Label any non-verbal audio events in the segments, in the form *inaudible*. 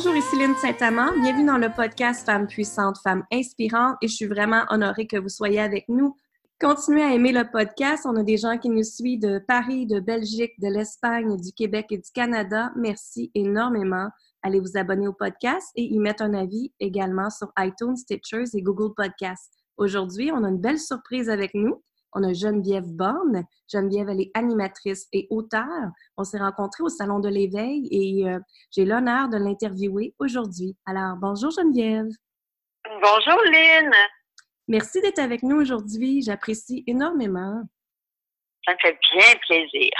Bonjour, ici Lynne Saint-Amand. Bienvenue dans le podcast Femmes puissantes, Femmes inspirantes et je suis vraiment honorée que vous soyez avec nous. Continuez à aimer le podcast. On a des gens qui nous suivent de Paris, de Belgique, de l'Espagne, du Québec et du Canada. Merci énormément. Allez vous abonner au podcast et y mettre un avis également sur iTunes, Stitchers et Google Podcasts. Aujourd'hui, on a une belle surprise avec nous. On a Geneviève Borne. Geneviève, elle est animatrice et auteure. On s'est rencontrés au Salon de l'Éveil et euh, j'ai l'honneur de l'interviewer aujourd'hui. Alors, bonjour Geneviève. Bonjour Lynn. Merci d'être avec nous aujourd'hui. J'apprécie énormément. Ça me fait bien plaisir.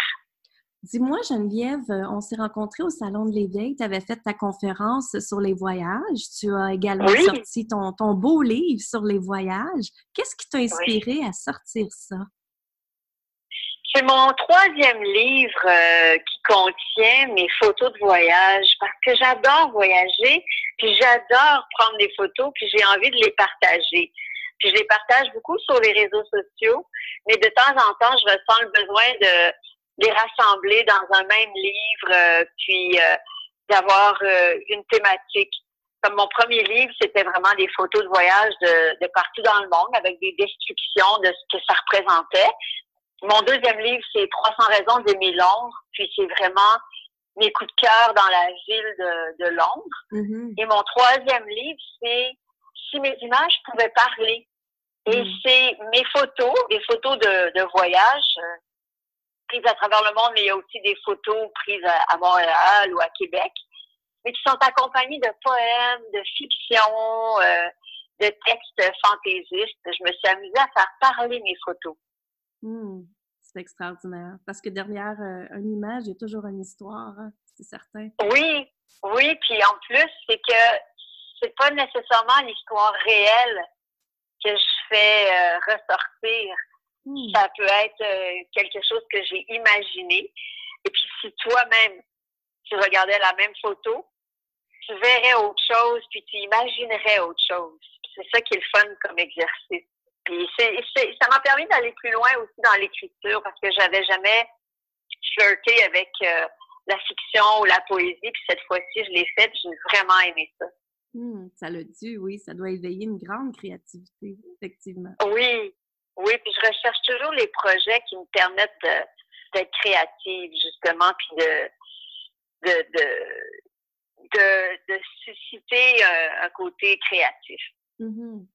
Dis-moi, Geneviève, euh, on s'est rencontrés au Salon de l'Éveil. Tu avais fait ta conférence sur les voyages. Tu as également sorti ton, ton, beau livre sur les voyages. Qu'est-ce qui t'a inspiré à sortir ça? C'est mon troisième livre euh, qui contient mes photos de voyage parce que j'adore voyager, puis j'adore prendre des photos, puis j'ai envie de les partager. Puis je les partage beaucoup sur les réseaux sociaux, mais de temps en temps, je ressens le besoin de les rassembler dans un même livre, euh, puis euh, d'avoir euh, une thématique. Comme mon premier livre, c'était vraiment des photos de voyage de, de, partout dans le monde avec des descriptions de ce que ça représentait. Mon deuxième livre, c'est 300 raisons d'aimer Londres, puis c'est vraiment mes coups de cœur dans la ville de, de Londres. Mm-hmm. Et mon troisième livre, c'est si mes images pouvaient parler. Et mm. c'est mes photos, des photos de, de voyage, prises à travers le monde, mais il y a aussi des photos prises à, Montréal ou à Québec, mais qui sont accompagnées de poèmes, de fiction, euh, de textes fantaisistes. Je me suis amusée à faire parler mes photos. Hmm, c'est extraordinaire. Parce que derrière euh, une image, il y a toujours une histoire, hein, c'est certain. Oui, oui. Puis en plus, c'est que c'est pas nécessairement l'histoire réelle que je fais euh, ressortir. Hmm. Ça peut être euh, quelque chose que j'ai imaginé. Et puis si toi-même, tu regardais la même photo, tu verrais autre chose, puis tu imaginerais autre chose. C'est ça qui est le fun comme exercice. Puis ça m'a permis d'aller plus loin aussi dans l'écriture parce que j'avais jamais flirté avec euh, la fiction ou la poésie. Puis cette fois-ci, je l'ai fait. J'ai vraiment aimé ça. Hmm, ça l'a dû, oui. Ça doit éveiller une grande créativité, effectivement. Oui, oui, puis je recherche toujours les projets qui me permettent d'être créative, justement, puis de, de, de, susciter un, côté créatif. Mm-hmm.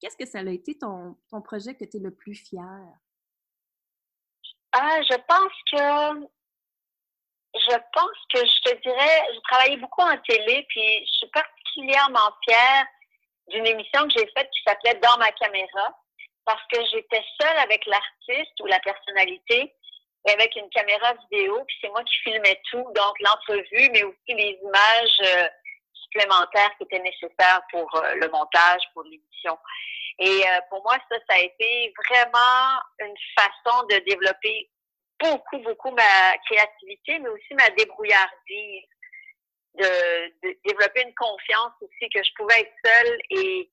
Qu'est-ce que ça a été ton, ton projet que tu es le plus fier? Ah, je pense que je pense que je te dirais, j'ai travaillé beaucoup en télé, puis je suis particulièrement fière d'une émission que j'ai faite qui s'appelait Dans ma caméra parce que j'étais seule avec l'artiste ou la personnalité et avec une caméra vidéo, puis c'est moi qui filmais tout, donc l'entrevue, mais aussi les images euh, supplémentaires qui étaient nécessaires pour euh, le montage, pour l'émission. Et euh, pour moi, ça, ça a été vraiment une façon de développer beaucoup, beaucoup ma créativité, mais aussi ma débrouillardise, de, de développer une confiance aussi que je pouvais être seule et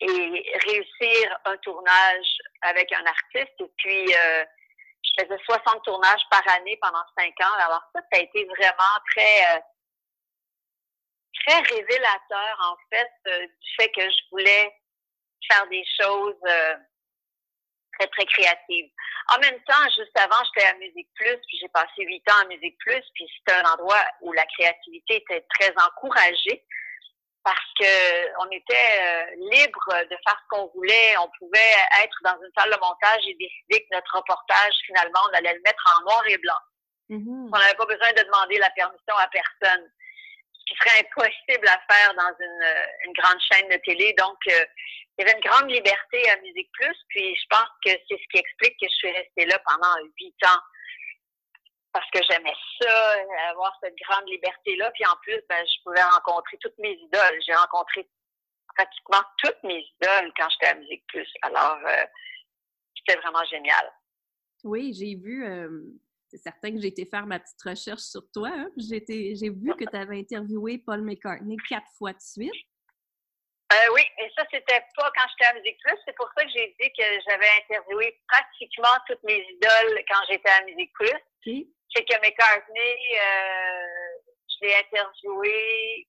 et réussir un tournage avec un artiste. Et puis, euh, je faisais 60 tournages par année pendant cinq ans. Alors ça, ça a été vraiment très, euh, très révélateur, en fait, euh, du fait que je voulais faire des choses très, très créatives. En même temps, juste avant, j'étais à Musique Plus, puis j'ai passé huit ans à Musique Plus, puis c'était un endroit où la créativité était très encouragée parce que on était euh, libre de faire ce qu'on voulait. On pouvait être dans une salle de montage et décider que notre reportage, finalement, on allait le mettre en noir et blanc. Mm-hmm. On n'avait pas besoin de demander la permission à personne, ce qui serait impossible à faire dans une, euh, une grande chaîne de télé. Donc, euh, il y avait une grande liberté à Musique Plus, puis je pense que c'est ce qui explique que je suis restée là pendant huit ans parce que j'aimais ça, avoir cette grande liberté-là. Puis en plus, ben, je pouvais rencontrer toutes mes idoles. J'ai rencontré pratiquement toutes mes idoles quand j'étais à Musique Plus. Alors, euh, c'était vraiment génial. Oui, j'ai vu, euh, c'est certain que j'ai été faire ma petite recherche sur toi. Hein. J'ai vu que tu avais interviewé Paul McCartney quatre fois de suite. Euh, oui, et ça, c'était pas quand j'étais à Musique Plus. C'est pour ça que j'ai dit que j'avais interviewé pratiquement toutes mes idoles quand j'étais à Musique Plus c'est que McCartney, euh, je je l'ai interviewé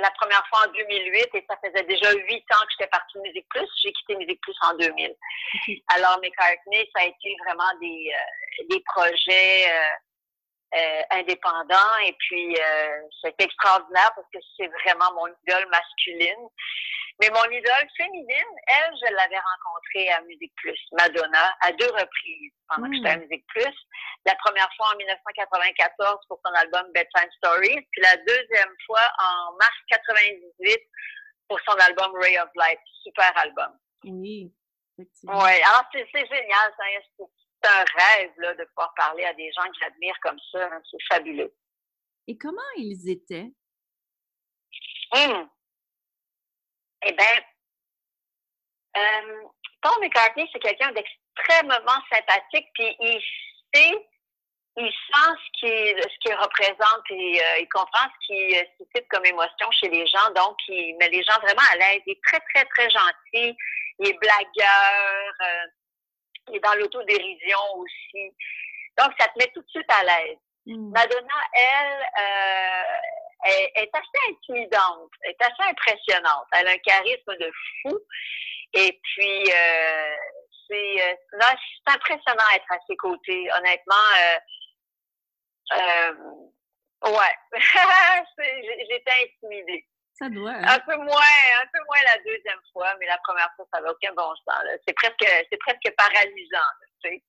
la première fois en 2008 et ça faisait déjà huit ans que j'étais partie de Musique Plus. J'ai quitté Musique Plus en 2000. Alors, McCartney, ça a été vraiment des, euh, des projets euh, euh, indépendants et puis c'était extraordinaire parce que c'est vraiment mon idole masculine. Mais mon idole féminine, elle, je l'avais rencontrée à Musique Plus, Madonna, à deux reprises pendant que j'étais à hmm. Musique Plus. La première fois en 1994 pour son album Bedtime Stories, puis la deuxième fois en mars 98 pour son album Ray of Light. Super album. Oui. Oui, alors c'est génial. C'est un rêve là, de pouvoir parler à des gens que j'admire comme ça. Hein. C'est fabuleux. Et comment ils étaient? Hum. Eh bien, euh, Paul McCartney, c'est quelqu'un d'extrêmement sympathique, puis il sait, il sent ce qu'il ce représente et euh, il comprend ce qui euh, suscite comme émotion chez les gens, donc il met les gens vraiment à l'aise. Il est très, très, très gentil, il est blagueur, euh, est dans l'autodérision aussi. Donc, ça te met tout de suite à l'aise. Mm. Madonna, elle, elle, est assez intimidante, est assez impressionnante. Elle a un charisme de fou. Et puis, euh, c'est, euh, impressionnant d'être à ses côtés. Honnêtement, euh, euh ouais, *laughs* j'étais intimidée. Ça doit. Hein? Un peu moins, un peu moins la deuxième fois, mais la première fois, ça n'a aucun bon sens. C'est presque, c'est presque paralysant. tu sais.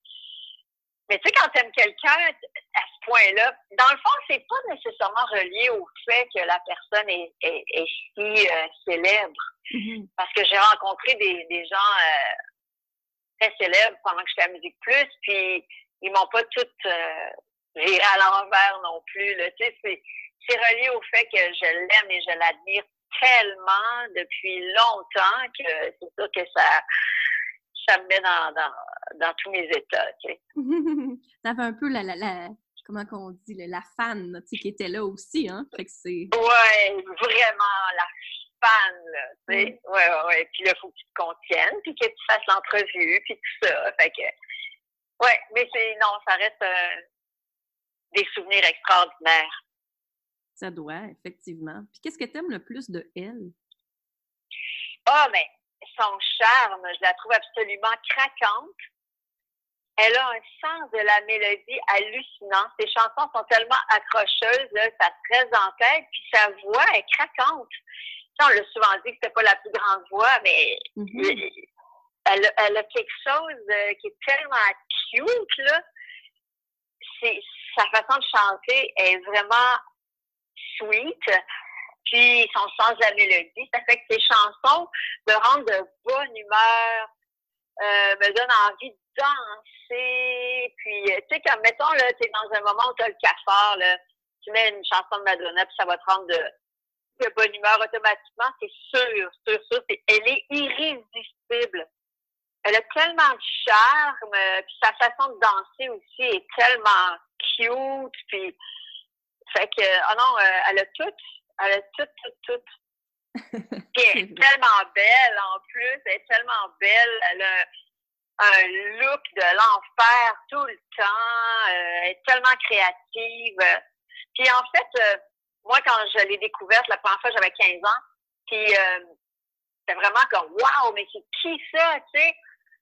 Mais tu sais, quand tu aimes quelqu'un à ce point-là, dans le fond, c'est pas nécessairement relié au fait que la personne est, est, est si euh, célèbre. Mm-hmm. Parce que j'ai rencontré des, des gens euh, très célèbres pendant que j'étais à Musique Plus, puis ils m'ont pas toutes euh, viré à l'envers non plus. Là. Tu sais, c'est, c'est relié au fait que je l'aime et je l'admire tellement depuis longtemps que c'est sûr que ça ça me met dans, dans, dans tous mes états, tu sais. *laughs* T'avais un peu la, la, la comment qu'on dit, la, fan, tu sais, qui était là aussi, hein? Fait que c'est... Ouais, vraiment, la fan, là, tu sais. Mm. Ouais, ouais, ouais. Puis là, il faut que tu te contiennes, puis que tu fasses l'entrevue, puis tout ça. Fait que... Ouais, mais c'est... Non, ça reste euh, des souvenirs extraordinaires. Ça doit, effectivement. Puis qu'est-ce que tu aimes le plus de elle? Ah, oh, mais son charme, je la trouve absolument craquante. Elle a un sens de la mélodie hallucinant. Ses chansons sont tellement accrocheuses, ça se reste en tête, puis sa voix est craquante. on l'a souvent dit que c'était pas la plus grande voix, mais mm-hmm. elle, elle, a quelque chose euh, qui est tellement cute, là. Sa façon de chanter est vraiment sweet. Puis son sens de la mélodie, ça fait que ses chansons me rendent de bonne humeur, euh, me donnent envie de danser. Puis, euh, tu sais, comme, mettons, là, t'es dans un moment où t'as le cafard, là, tu mets une chanson de Madonna, puis ça va te rendre de, de bonne humeur automatiquement, c'est sûr, sûr, sûr. elle est irrésistible. Elle a tellement de charme, puis sa façon de danser aussi est tellement cute, puis fait que, oh non, euh, elle a tout, elle est toute, toute, toute. *laughs* elle est tellement belle en plus. Elle est tellement belle. Elle a un look de l'enfer tout le temps. Euh, elle est tellement créative. Puis en fait, euh, moi, quand je l'ai découverte, la première fois, j'avais 15 ans. Puis euh, c'était vraiment comme, waouh, mais c'est qui ça, tu sais?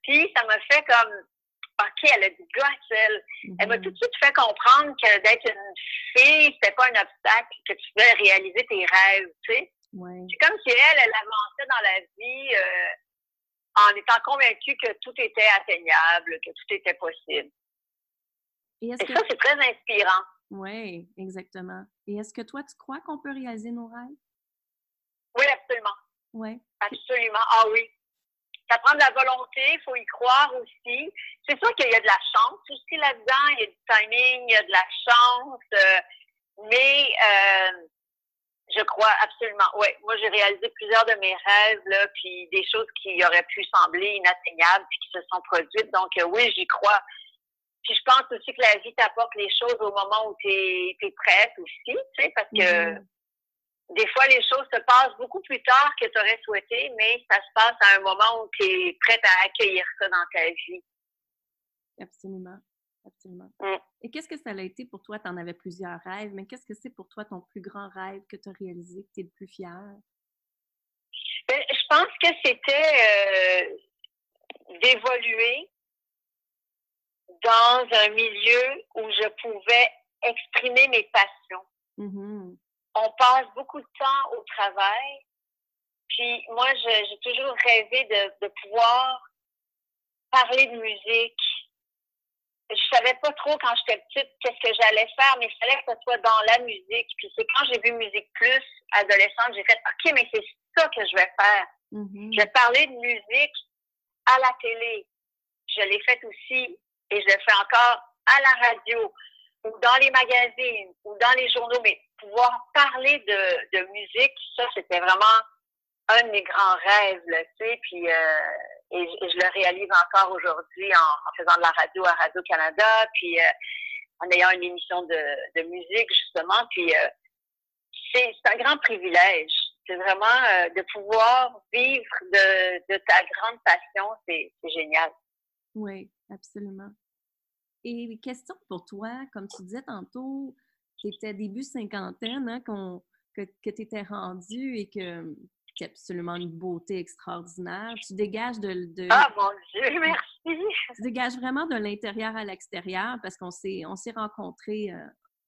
Puis ça m'a fait comme, OK, elle a du gosse, elle. Elle m'a mm-hmm. tout de suite fait comprendre que d'être une fille, c'était pas un obstacle, que tu pouvais réaliser tes rêves, tu sais. C'est comme si elle, elle avançait dans la vie euh, en étant convaincue que tout était atteignable, que tout était possible. Et, Et ça, c'est très inspirant. Oui, exactement. Et est-ce que toi, tu crois qu'on peut réaliser nos rêves? Oui, absolument. Oui. Absolument. Ah oui ça prend de la volonté, il faut y croire aussi. C'est sûr qu'il y a de la chance aussi là-dedans, il y a du timing, il y a de la chance, euh, mais euh, je crois absolument. Oui, moi j'ai réalisé plusieurs de mes rêves là, puis des choses qui auraient pu sembler inatteignables puis qui se sont produites. Donc euh, oui, j'y crois. Puis je pense aussi que la vie t'apporte les choses au moment où tu es, prête aussi, tu sais, parce que mm-hmm des fois, les choses se passent beaucoup plus tard que tu aurais souhaité, mais ça se passe à un moment où tu es prête à accueillir ça dans ta vie. Absolument. absolument. Mm. Et qu'est-ce que ça a été pour toi? Tu en avais plusieurs rêves, mais qu'est-ce que c'est pour toi ton plus grand rêve que tu as réalisé, que tu es le plus fier? Ben, je pense que c'était euh, d'évoluer dans un milieu où je pouvais exprimer mes passions. Mhm. On passe beaucoup de temps au travail. Puis moi, j'ai toujours rêvé de, de pouvoir parler de musique. Je savais pas trop quand j'étais petite qu'est-ce que j'allais faire, mais il fallait que ce soit dans la musique. Puis c'est quand j'ai vu Musique Plus, adolescente, j'ai fait OK, mais c'est ça que je vais faire. Mhm. Je vais parler de musique à la télé. Je l'ai fait aussi et je le fais encore à la radio ou dans les magazines ou dans les journaux. Mais pouvoir parler de, de musique, ça, c'était vraiment un de mes grands rêves, tu sais. Puis, euh, et, je- le réalise encore aujourd'hui en, faisant de la radio à Radio-Canada, puis euh, en ayant une émission de, de musique, justement. Puis, euh, c'est un grand privilège. C'est vraiment euh, de pouvoir vivre de, de ta grande passion, c'est c'est génial. Oui, absolument. Et question pour toi, comme tu disais tantôt, tu étais début cinquantaine, hein, qu'on- que, que tu étais rendu et que tu absolument une beauté extraordinaire. Tu dégages de, de- Ah mon Dieu, merci. tu dégages vraiment de l'intérieur à l'extérieur parce qu'on s'est on s'est rencontrés, euh,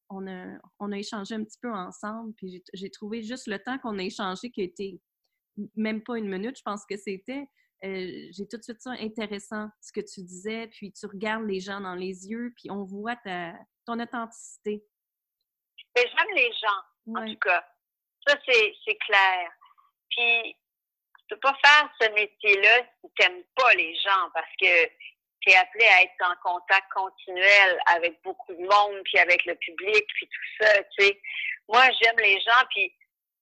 on, a, on a échangé un petit peu ensemble, puis j'ai- j'ai trouvé juste le temps qu'on a échangé qui été même pas une minute, je pense que c'était. euh, j'ai tout de suite ça intéressant, ce que tu disais, puis tu regardes les gens dans les yeux, puis on voit ta, ton authenticité. Mais j'aime les gens, en tout cas. Ça, c'est clair. Puis, tu peux pas faire ce métier-là si tu n'aimes pas les gens parce que tu es appelé à être en contact continuel avec beaucoup de monde, puis avec le public, puis tout ça, tu sais. Moi, j'aime les gens, puis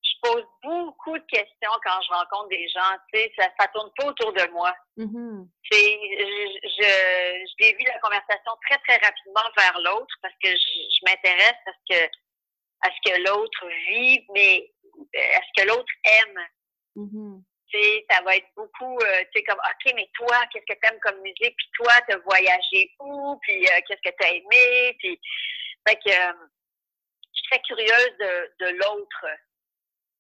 je pose beaucoup de questions quand je rencontre des gens, tu sais. Ça, ça tourne pas autour de moi. Mhm. c'est je, je, je dévie la conversation très, très rapidement vers l'autre parce que je, je m'intéresse à ce que à ce que l'autre vit, mais euh, à ce que l'autre aime. Mhm. Tu sais, ça va être beaucoup, euh, tu sais, comme, OK, mais toi, qu'est-ce que tu aimes comme musique? Puis toi, tu as voyagé où? Puis euh, qu'est-ce que tu as aimé? Puis, fait que, euh, je suis très curieuse de, de l'autre.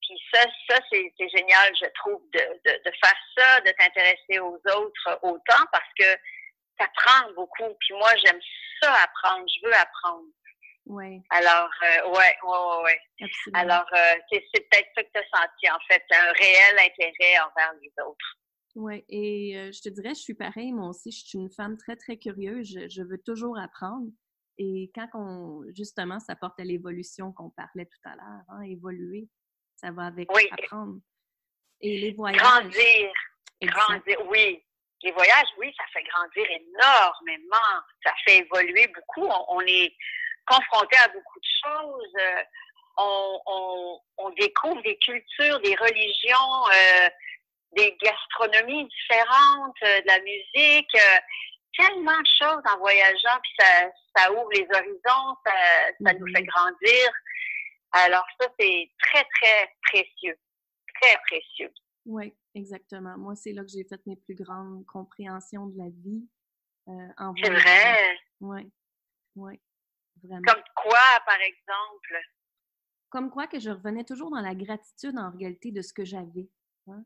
Puis ça, ça c'est génial, je trouve, de, de, de faire ça, de t'intéresser aux autres autant parce que ça prend beaucoup. Puis moi, j'aime ça apprendre, je veux apprendre. Ouais, Alors, euh, ouais, ouais, ouais, ouais. absolument. Alors, euh, c'est peut-être ça que tu as senti, en fait, un réel intérêt envers les autres. Oui, et euh, je te dirais, je suis pareil, moi aussi, je suis une femme très, très curieuse, je, je veux toujours apprendre. Et quand on, justement, ça porte à l'évolution qu'on parlait tout à l'heure, hein, évoluer, ça va avec Oui. apprendre. Et les voyages. Grandir, grandir, oui. Les voyages, oui, ça fait grandir énormément. Ça fait évoluer beaucoup. On, on est confronté à beaucoup de choses. Euh, on, on, on découvre des cultures, des religions, euh, des gastronomies différentes, euh, de la musique. euh, tellement de choses en voyageant, puis ça, ça ouvre les horizons, ça, ça nous Mhm. fait grandir. Alors ça, c'est très, très précieux. Très précieux. Oui, exactement. Moi, c'est là que j'ai fait mes plus grandes compréhensions de la vie en C'est vrai. Oui, oui, vraiment. Comme quoi, par exemple? Comme quoi que je revenais toujours dans la gratitude en réalité de ce que j'avais. Ouais.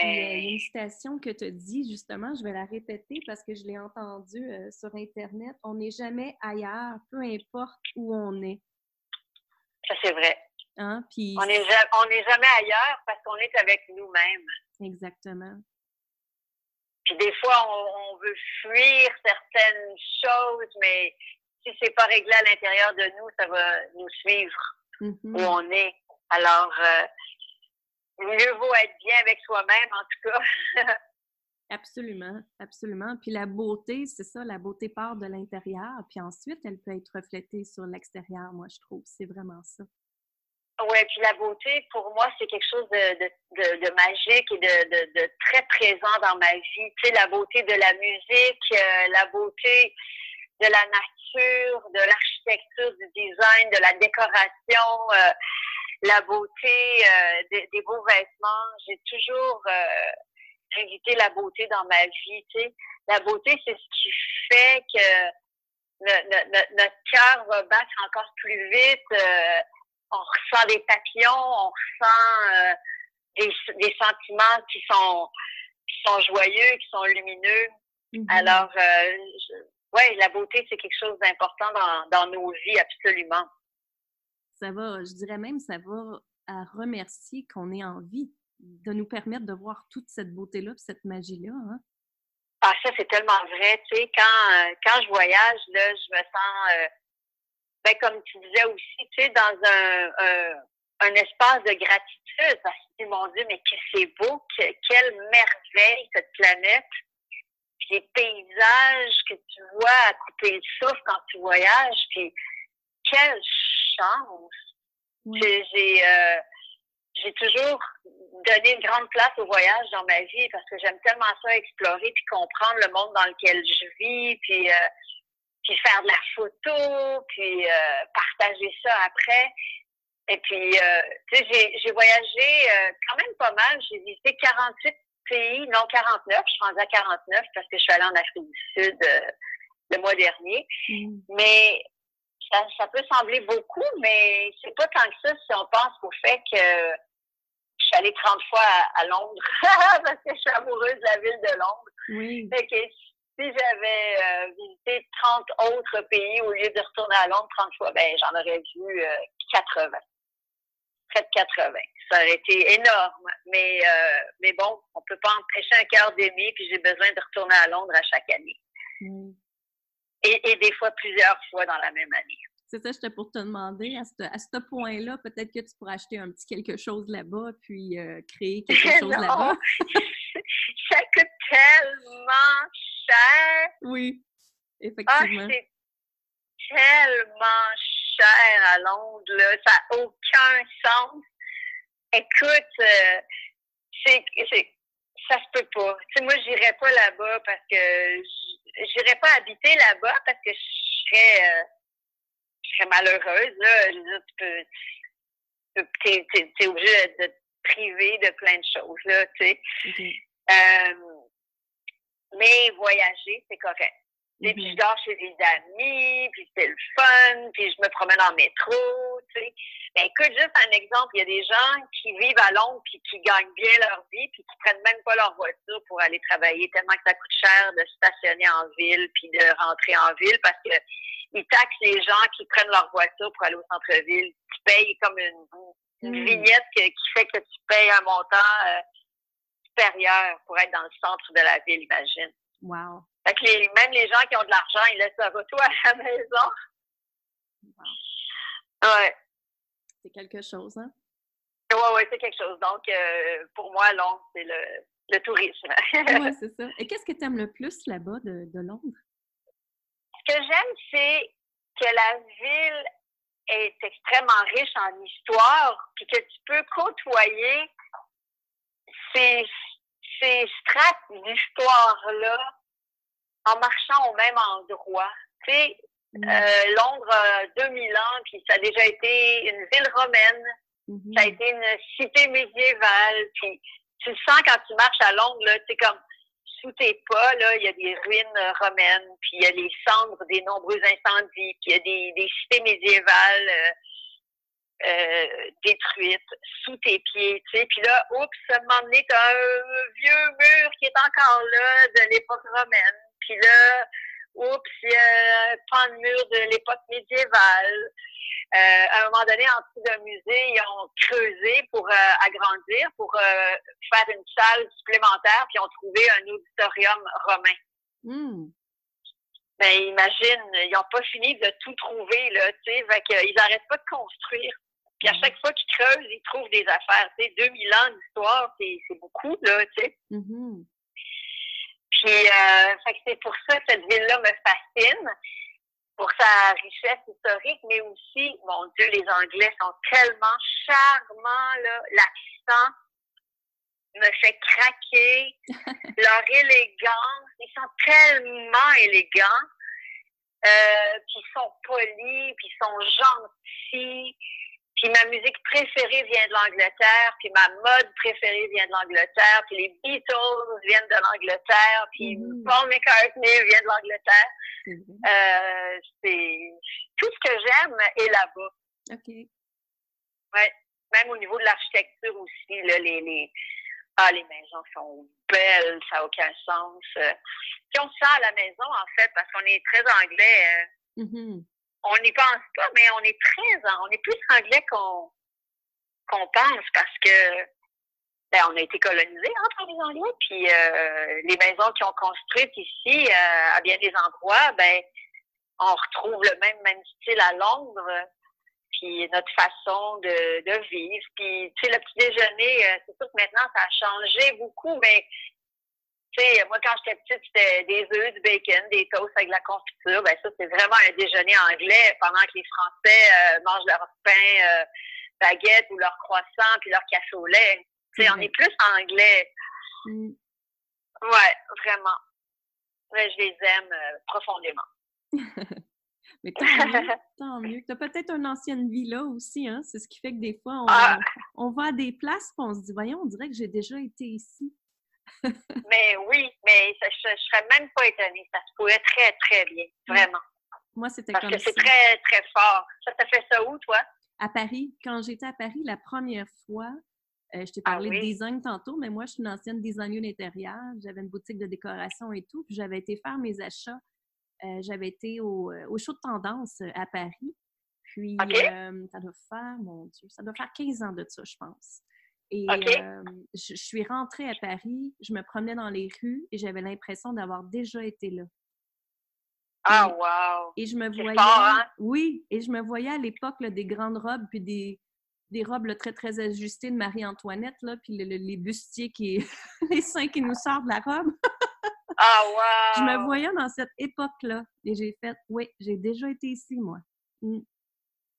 Puis, euh, a une citation que tu as dit, justement, je vais la répéter parce que je l'ai entendue euh, sur Internet. On n'est jamais ailleurs, peu importe où on est. Ça, c'est vrai. Hein? Puis, On n'est ja- on n'est jamais ailleurs parce qu'on est avec nous-mêmes. exactement. Puis des fois, on, on veut fuir certaines choses, mais si c'est pas réglé à l'intérieur de nous, ça va nous suivre Mhm. où on est. Alors, euh, mieux vaut être bien avec soi-même, en tout cas. *laughs* Absolument, absolument. Puis la beauté, c'est ça, la beauté part de l'intérieur, puis ensuite, elle peut être reflétée sur l'extérieur, moi, je trouve. C'est vraiment ça. Oui, puis la beauté, pour moi, c'est quelque chose de, de, de, de magique et de, de, de, très présent dans ma vie. Tu sais, la beauté de la musique, euh, la beauté de la nature, de l'architecture, du design, de la décoration, euh, la beauté euh, des, des beaux vêtements. J'ai toujours euh, invité la beauté dans ma vie. Tu sais. La beauté, c'est ce qui fait que notre cœur va battre encore plus vite. Euh, on ressent des papillons, on ressent euh, des, des, sentiments qui sont, qui sont joyeux, qui sont lumineux. Mm-hmm. Alors, euh, ouais, la beauté, c'est quelque chose d'important dans, dans nos vies, absolument. Ça va, je dirais même, ça va à remercier qu'on ait envie de nous permettre de voir toute cette beauté-là, cette magie-là. Hein? Ah, ça, c'est tellement vrai. Tu sais, quand, euh, quand je voyage, là, je me sens, euh, ben, comme tu disais aussi, tu sais, dans un, un, espace de gratitude parce qu'ils m'ont dit, mais que c'est beau, quelle merveille cette planète. Puis les paysages que tu vois à couper le souffle quand tu voyages, puis quelle chance. J'ai, euh, j'ai toujours donné une grande place au voyage dans ma vie parce que j'aime tellement ça explorer puis comprendre le monde dans lequel je vis puis euh, puis faire de la photo puis euh, partager ça après. Et puis euh, tu sais j'ai voyagé quand même pas mal. J'ai visité 48 pays non 49 je suis rendue à 49 parce que je suis allée en Afrique du Sud le mois dernier mm. mais ça, ça, peut sembler beaucoup, mais c'est pas tant que ça si on pense au fait que je suis allée 30 fois à, Londres *laughs* parce que je suis amoureuse de la ville de Londres. Oui. Fait que si j'avais euh, visité 30 autres pays au lieu de retourner à Londres 30 fois, ben j'en aurais vu 80. Euh, Près de 80. Ça aurait été énorme. Mais euh, mais bon, on peut pas empêcher un cœur d'aimer, puis j'ai besoin de retourner à Londres à chaque année. Et, et des fois plusieurs fois dans la même année. C'est ça, j'étais pour te demander, à ce, à ce point-là, peut-être que tu pourrais acheter un petit quelque chose là-bas, puis euh, créer quelque *laughs* chose là-bas. *laughs* ça coûte tellement cher. Oui, ah, effectivement. c'est tellement cher à Londres, là. Ça n'a aucun sens. Écoute, euh, c'est, ça se peut pas. Tu sais, moi, j'irais pas là-bas parce que j'irais pas habiter là-bas parce que je serais... Euh, je serais malheureuse. Là. Tu peux, t'es, obligé de, te priver de plein de choses, là, tu sais. Euh, mais voyager, c'est correct. Et puis je dors chez des amis, puis c'est le fun, puis je me promène en métro, tu sais. Mais écoute, juste un exemple, il y a des gens qui vivent à Londres puis qui gagnent bien leur vie puis qui prennent même pas leur voiture pour aller travailler tellement que ça coûte cher de stationner en ville puis de rentrer en ville parce que ils taxent les gens qui prennent leur voiture pour aller au centre-ville. Tu payes comme une, hmm. vignette qui fait que tu payes un montant euh, supérieur pour être dans le centre de la ville, imagine. Wow. Fait que même les gens qui ont de l'argent, ils laissent leur auto à la maison. Wow. Ouais. C'est quelque chose, hein? Oui, oui, c'est quelque chose. Donc, euh, pour moi, Londres, c'est le, le tourisme. *laughs* oui, c'est ça. Et qu'est-ce que tu aimes le plus là-bas de, de Londres? Ce que j'aime, c'est que la ville est extrêmement riche en histoire, puis que tu peux côtoyer ces, ces strates d'histoire-là en marchant au même endroit. Tu sais, mm. euh, Londres a 2000 ans, puis ça a déjà été une ville romaine, mm-hmm. ça a été une cité médiévale, puis tu le sens quand tu marches à Londres, là, tu comme sous tes pas, là, il y a des ruines euh, romaines, puis il y a les cendres des nombreux incendies, puis il y a des, des cités médiévales euh, euh, détruites sous tes pieds, tu sais. Puis là, oups, à un moment donné, t'as un vieux mur qui est encore là de l'époque romaine. Puis là, oups, il y a un pan de mur de l'époque médiévale. Euh, à un moment donné, en dessous d'un musée, ils ont creusé pour euh, agrandir, pour euh, faire une salle supplémentaire, puis ils ont trouvé un auditorium romain. Mm. Ben, imagine, ils n'ont pas fini de tout trouver, là, tu sais, ils n'arrêtent pas de construire. Puis à hmm. chaque fois qu'ils creusent, ils trouvent des affaires, tu sais, 2000 ans d'histoire, c'est beaucoup, là, tu sais. Mm-hmm. Puis, euh, c'est pour ça que cette ville-là me fascine pour sa richesse historique, mais aussi, mon Dieu, les Anglais sont tellement charmants, là. L'accent me fait craquer. *laughs* Leur élégance, ils sont tellement élégants. Euh, puis ils sont polis, puis ils sont gentils. Puis ma musique préférée vient de l'Angleterre, puis ma mode préférée vient de l'Angleterre, puis les Beatles viennent de l'Angleterre, puis mm-hmm. Paul McCartney vient de l'Angleterre. Euh, c'est tout ce que j'aime est là-bas. OK. Ouais. Même au niveau de l'architecture aussi, là, les, les, ah, les maisons sont belles, ça n'a aucun sens. Puis on sent à la maison, en fait, parce qu'on est très anglais. Hein. Mm-hmm on n'y pense pas, mais on est très, on est plus anglais qu'on pense parce que ben, on a été colonisé entre les Anglais, puis euh, les maisons qui ont construites ici, euh, à bien des endroits, ben on retrouve le même même style à Londres, puis notre façon de, de vivre, puis tu sais le petit déjeuner, euh, c'est sûr que maintenant ça a changé beaucoup, mais sais, moi, quand j'étais petite, c'était des œufs, du bacon, des toasts avec de la confiture. Ben, ça, c'est vraiment un déjeuner anglais pendant que les Français euh, mangent leur pain, euh, baguette ou leur croissant puis leur café au lait. Tu sais, on est plus anglais. Mm. Ouais, vraiment. Ouais, je les aime euh, profondément. *laughs* Mais tant mieux, *laughs* tant mieux. Tu as peut-être une ancienne vie là aussi, hein? C'est ce qui fait que des fois, on, ah. on va à des places et on se dit, voyons, on dirait que j'ai déjà été ici mais oui, mais je, ne serais même pas étonnée. Ça se pourrait très, très bien, vraiment. Moi, c'était comme Parce que c'est très, très fort. Ça, t'a fait ça où, toi? À Paris. Quand j'étais à Paris, la première fois, euh, je t'ai parlé ah de design tantôt, mais moi, je suis une ancienne designer d'intérieur. J'avais une boutique de décoration et tout. Puis j'avais été faire mes achats. Euh, j'avais été au, euh, au, show de tendance à Paris. Puis, ça doit faire, mon Dieu, ça doit faire 15 ans de ça, je pense. Et je, suis rentrée à Paris, je me promenais dans les rues et j'avais l'impression d'avoir déjà été là. Ah, wow! Et je me voyais. Hein? Oui, et je me voyais à l'époque des grandes robes puis des, des robes très, très ajustées de Marie-Antoinette, puis les bustiers qui. *laughs* les seins qui nous sortent de la robe. ah, wow! *laughs* Je me voyais dans cette époque-là et j'ai fait, oui, j'ai déjà été ici, moi.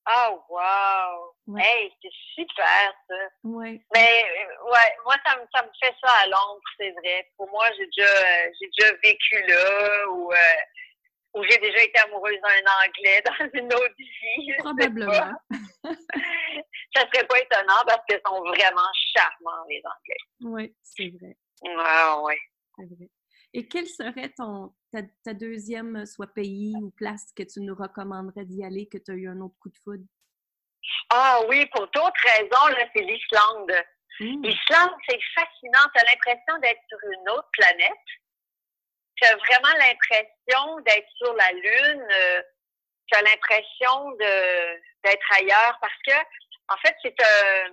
Mmh. Oh, wow! Hey, c'est super, ça! Oui. Mais, euh, ouais, moi, ça me, ça me fait ça à Londres, c'est vrai. Pour moi, j'ai déjà, euh, j'ai déjà vécu là, ou, euh, ou j'ai déjà été amoureuse d'un Anglais *laughs* dans une autre vie. Probablement. *laughs* ça serait pas étonnant parce qu'ils sont vraiment charmants, les Anglais. Oui, c'est vrai. Ah, ouais. C'est vrai. Et quel serait ton, ta, deuxième, euh, soit pays ou place que tu nous recommanderais d'y aller, que tu as eu un autre coup de foudre? Ah oui, pour d'autres raisons, là, c'est l'Islande. Mmh. L'Islande, c'est fascinant. Tu as l'impression d'être sur une autre planète. Tu as vraiment l'impression d'être sur la Lune. Euh, tu as l'impression d'être ailleurs parce que, en fait, c'est un,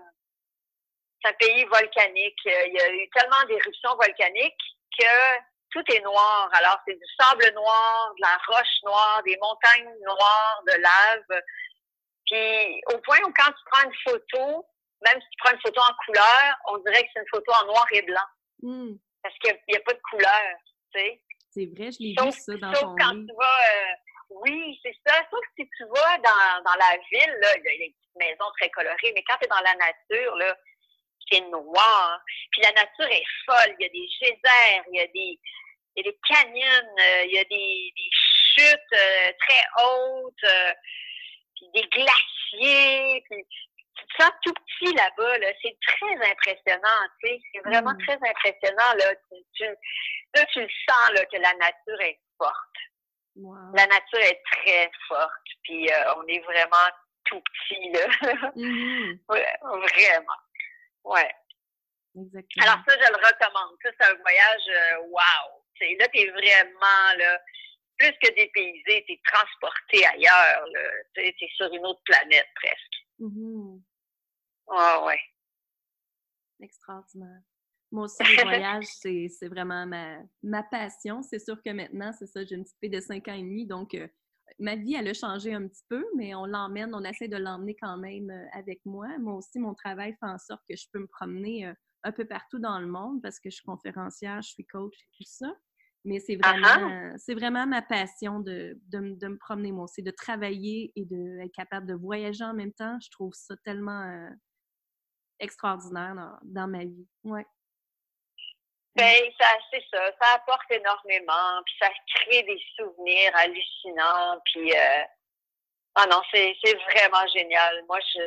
un pays volcanique. Il y a eu tellement d'éruptions volcaniques que tout est noir. Alors, c'est du sable noir, de la roche noire, des montagnes noires de lave. Puis, au point où quand tu prends une photo, même si tu prends une photo en couleur, on dirait que c'est une photo en noir et blanc. Hmm. Parce qu'il n'y a, pas de couleur, tu sais. C'est vrai, je l'ai vu ça dans ton quand tu vas, euh, Oui, c'est ça. Sauf que si tu vas dans, dans la ville, là, il y a des petites maisons très colorées, mais quand tu es dans la nature, là, c'est noir. Puis la nature est folle. Il y a des geysers, il y a des, il y a des canyons, euh, il y a des, des chutes euh, très hautes, euh, puis des glaciers, puis tu te sens tout petit là-bas, là. C'est très impressionnant, tu sais. C'est vraiment mm. très impressionnant, là. Tu, là, tu le sens, là, que la nature est forte. La nature est très forte, puis on est vraiment tout petit, là. *laughs* Mm-hmm. vraiment. Ouais. Exactement. Alors ça, je le recommande. Ça, c'est un voyage wow là, tu es vraiment là, plus que dépaysé, tu es transporté ailleurs. Tu es sur une autre planète presque. Mm ouais. Extraordinaire. Moi aussi, les *laughs* voyages, c'est vraiment ma, ma passion. C'est sûr que maintenant, c'est ça, j'ai une petite fille de 5 ans et demi, donc euh, ma vie, elle a changé un petit peu, mais on l'emmène, on essaie de l'emmener quand même euh, avec moi. Moi aussi, mon travail fait en sorte que je peux me promener euh, un peu partout dans le monde parce que je suis conférencière, je suis coach et tout ça. Mais c'est ah vraiment, ah! c'est vraiment ma passion de, de, me promener, moi aussi, de travailler et d'être capable de voyager en même temps. Je trouve ça tellement euh, extraordinaire dans, dans, ma vie. Ouais. Ben, ça, c'est ça. Ça apporte énormément, puis ça crée des souvenirs hallucinants, puis... Euh... Ah non, c'est vraiment génial. Moi, je,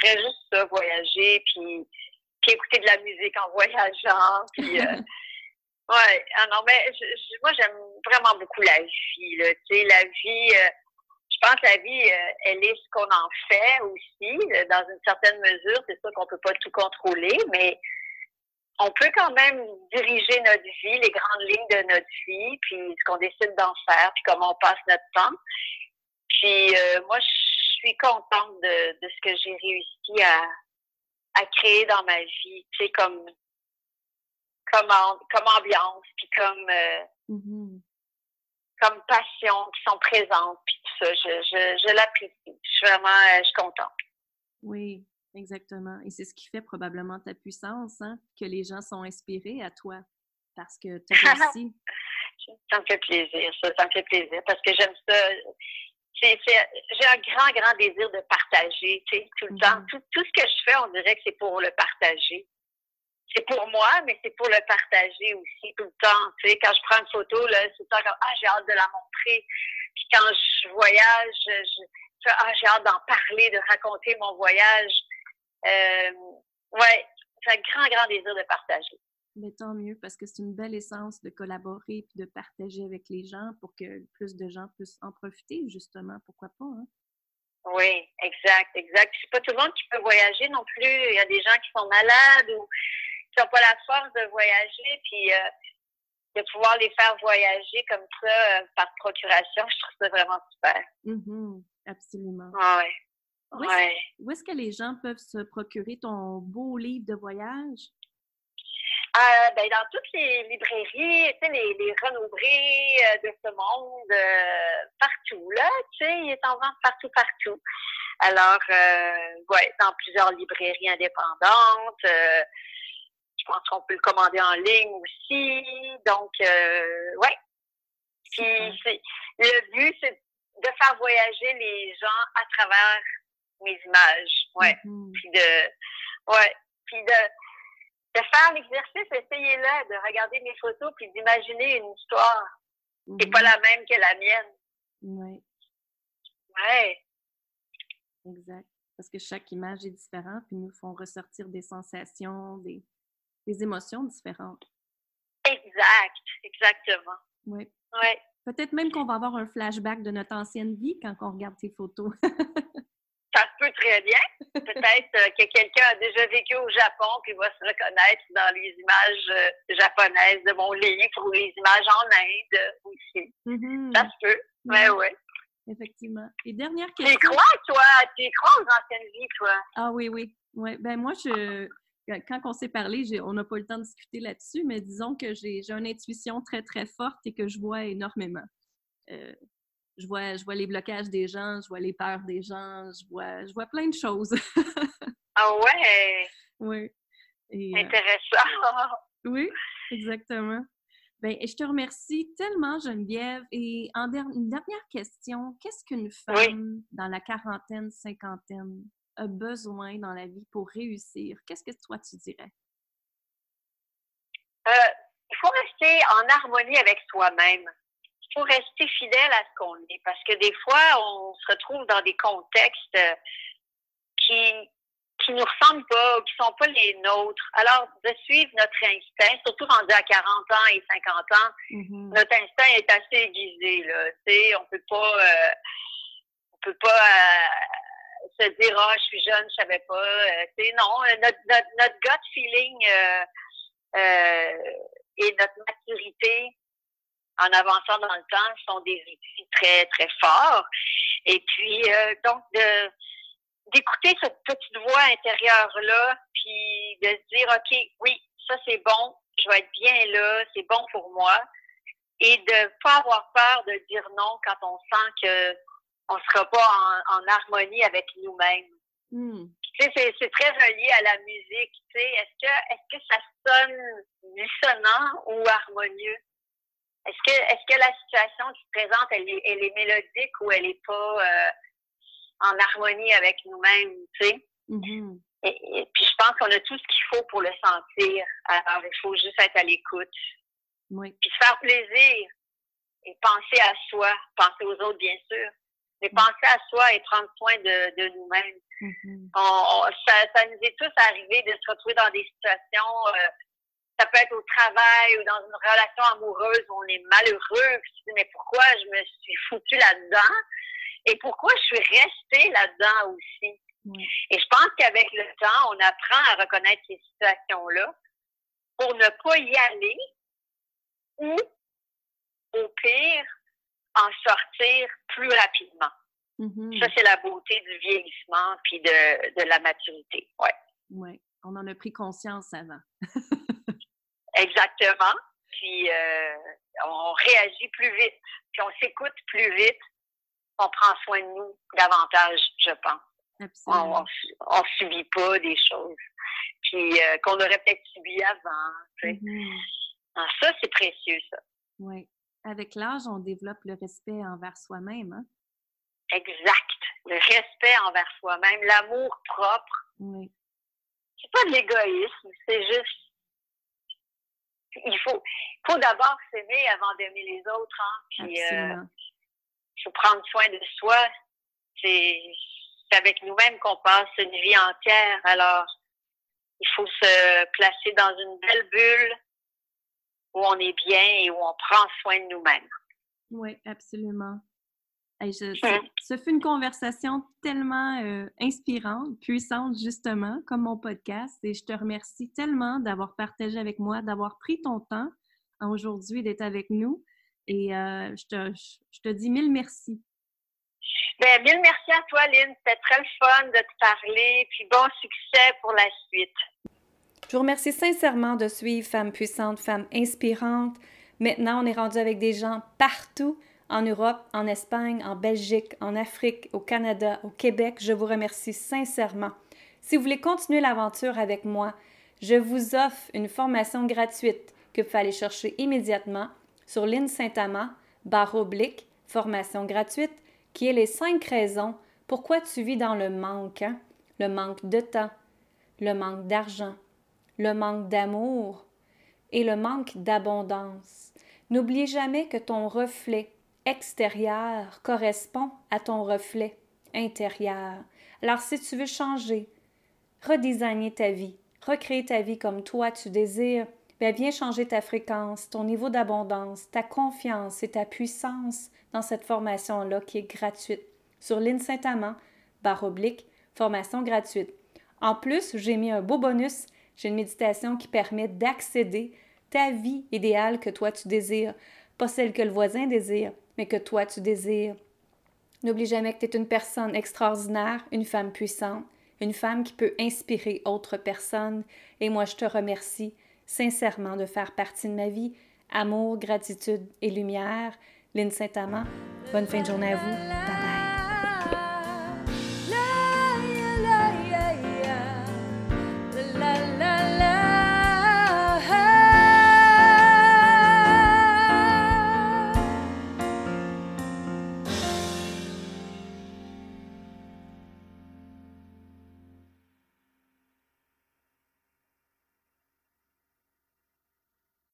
ferais juste ça, voyager, puis, puis écouter de la musique en *laughs* voyageant. Puis, euh, *laughs* ouais, ah non, mais moi, j'aime vraiment beaucoup la vie. Là, tu sais, la vie, euh, je pense que la vie, euh, elle est ce qu'on en fait aussi, dans une certaine mesure. C'est sûr qu'on peut pas tout contrôler, mais on peut quand même diriger notre vie, les grandes lignes de notre vie, puis ce qu'on décide d'en faire, puis comment on passe notre temps. Puis euh, moi, je suis contente de, de ce que j'ai réussi à, à créer dans ma vie, tu sais, comme, comme, comme ambiance, puis comme, euh, mm-hmm. comme passion qui sont présentes, puis tout ça. Je, je, je l'apprécie. Je suis vraiment, euh, je suis contente. Oui, Exactement. Et c'est ce qui fait probablement ta puissance, hein, que les gens sont inspirés à toi parce que tu *laughs* as réussi. ça me fait plaisir, ça, ça me fait plaisir parce que j'aime ça. J'ai un grand, grand désir de partager, tu sais, tout le temps. Mm-hmm. Tout, ce que je fais, on dirait que c'est pour le partager. C'est pour moi, mais c'est pour le partager aussi tout le temps. Tu sais, quand je prends une photo, là, c'est tout le temps comme Ah, j'ai hâte de la montrer. Puis quand je voyage, je, ah, j'ai hâte d'en parler, de raconter mon voyage. Euh, ouais, c'est un grand, grand désir de partager. Mais tant mieux, parce que c'est une belle essence de collaborer et de partager avec les gens pour que plus de gens puissent en profiter, justement. Pourquoi pas, hein? Oui, exact, exact. C'est pas tout le monde qui peut voyager non plus. Il y a des gens qui sont malades ou qui n'ont pas la force de voyager, puis euh, de pouvoir les faire voyager comme ça euh, par procuration, je trouve ça vraiment super. Mm absolument. Ah ouais. Où est-ce que les gens peuvent se procurer ton beau livre de voyage? Euh, ben, dans toutes les librairies, tu sais, les, les euh, de ce monde, euh, partout, là, tu sais, il est en vente partout, partout. Alors, ouais, dans plusieurs librairies indépendantes. je pense qu'on peut le commander en ligne aussi. Donc, ouais. Puis, le but, c'est de faire voyager les gens à travers mes images. Ouais. Mm-hmm. Puis de, ouais. Puis de, de faire l'exercice, essayez-le, de regarder mes photos puis d'imaginer une histoire qui n'est pas mm-hmm. la même que la mienne. Oui. Ouais. Exact. Parce que chaque image est différente puis nous font ressortir des sensations, des, des émotions différentes. Exact. Exactement. Oui. Ouais. Peut-être même qu'on va avoir un flashback de notre ancienne vie quand on regarde ces photos. *laughs* ça se peut très bien. *laughs* Peut-être euh, que quelqu'un a déjà vécu au Japon puis va se reconnaître dans les images euh, japonaises de mon livre ou les images en Inde aussi. Mm-hmm. Ça se peut. Mais oui. Effectivement. Et dernière question. Tu y crois, toi? Tu y crois aux anciennes vies, toi? Ah oui, oui. Ouais. Ben moi, je quand on s'est parlé, on n'a pas eu le temps de discuter là-dessus, mais disons que j'ai une intuition très, très forte et que je vois énormément. Euh, je vois, je vois les blocages des gens, je vois les peurs des gens, je vois, je vois plein de choses. *laughs* ah ouais? Oui. Euh, Intéressant. *laughs* oui, exactement. Ben, je te remercie tellement, Geneviève. Et en une dernière question, qu'est-ce qu'une femme dans la quarantaine, cinquantaine a besoin dans la vie pour réussir? Qu'est-ce que toi tu dirais? Euh, il faut rester en harmonie avec soi-même faut rester fidèle à ce qu'on est parce que des fois, on se retrouve dans des contextes euh, qui qui nous ressemblent pas, qui sont pas les nôtres. Alors, de suivre notre instinct, surtout rendu à 40 ans et 50 ans, mm-hmm. notre instinct est assez aiguisé, là. Tu sais, on peut pas, euh, on peut pas euh, se dire, ah, je suis jeune, je savais pas. sais, non, notre, notre, notre gut feeling et notre maturité en avançant dans le temps sont des outils très, très forts. Et puis, euh, donc, de d'écouter cette petite voix intérieure-là, puis de se dire, OK, oui, ça c'est bon, je vais être bien là, c'est bon pour moi. Et de pas avoir peur de dire non quand on sent que on sera pas en, harmonie avec nous-mêmes. Hmm. Tu sais, c'est très relié à la musique. Tu sais, est-ce que est-ce que ça sonne dissonant ou harmonieux? Est-ce que, est-ce que la situation qui se présente, elle est, elle est mélodique ou elle n'est pas euh, en harmonie avec nous-mêmes, tu sais? Mm-hmm. et, puis je pense qu'on a tout ce qu'il faut pour le sentir. Alors, il faut juste être à l'écoute. Oui. Puis se faire plaisir et penser à soi, penser aux autres, bien sûr. mais penser à soi et prendre soin de, de nous-mêmes. Mm-hmm. ça, ça, nous est tous arrivé de se retrouver dans des situations, euh, ça peut être au travail ou dans une relation amoureuse où on est malheureux. Puis mais pourquoi je me suis foutue là-dedans? Et pourquoi je suis restée là-dedans aussi? Et je pense qu'avec le temps, on apprend à reconnaître ces situations-là pour ne pas y aller ou, au pire, en sortir plus rapidement. Mm-hmm. Ça, c'est la beauté du vieillissement puis de, de la maturité. Ouais. Oui, on en a pris conscience avant. *laughs* Exactement. Puis euh, on réagit plus vite, puis on s'écoute plus vite, on prend soin de nous davantage, je pense. On, on, subit pas des choses puis euh, qu'on aurait peut-être subi avant. Mm-hmm. Ah, ça, c'est précieux, ça. Oui. Avec l'âge, on développe le respect envers soi-même. Hein? Exact. Le respect envers soi-même, l'amour propre. Oui. C'est pas de l'égoïsme, c'est juste. Il faut, faut d'abord s'aimer avant d'aimer les autres. Hein? Puis, euh, il faut prendre soin de soi. C'est avec nous-mêmes qu'on passe une vie entière. Alors, il faut se placer dans une belle bulle où on est bien et où on prend soin de nous-mêmes. Oui, absolument. Ce, fut une conversation tellement euh, inspirante, puissante, justement, comme mon podcast. Et je te remercie tellement d'avoir partagé avec moi, d'avoir pris ton temps aujourd'hui, d'être avec nous. Et euh, je, te, je te dis mille merci. Bien, mille merci à toi, Lynn. C'était très le fun de te parler. Puis bon succès pour la suite. Je vous remercie sincèrement de suivre Femmes puissantes, Femmes inspirantes. Maintenant, on est rendu avec des gens partout en Europe, en Espagne, en Belgique, en Afrique, au Canada, au Québec. Je vous remercie sincèrement. Si vous voulez continuer l'aventure avec moi, je vous offre une formation gratuite que vous allez chercher immédiatement sur l'INSAINTAMA, barre oblique, formation gratuite qui est les cinq raisons pourquoi tu vis dans le manque. Hein? Le manque de temps, le manque d'argent, le manque d'amour et le manque d'abondance. N'oublie jamais que ton reflet extérieur correspond à ton reflet intérieur. Alors si tu veux changer, redesigner ta vie, recréer ta vie comme toi tu désires, bien, viens changer ta fréquence, ton niveau d'abondance, ta confiance et ta puissance dans cette formation-là qui est gratuite sur l'île Saint-Amand, barre oblique, formation gratuite. En plus, j'ai mis un beau bonus. J'ai une méditation qui permet d'accéder ta vie idéale que toi tu désires, pas celle que le voisin désire, mais que toi tu désires. N'oublie jamais que tu es une personne extraordinaire, une femme puissante, une femme qui peut inspirer autres personnes. Et moi, je te remercie sincèrement de faire partie de ma vie. Amour, gratitude et lumière. Lynn Saint-Amand. Bonne fin de journée à vous.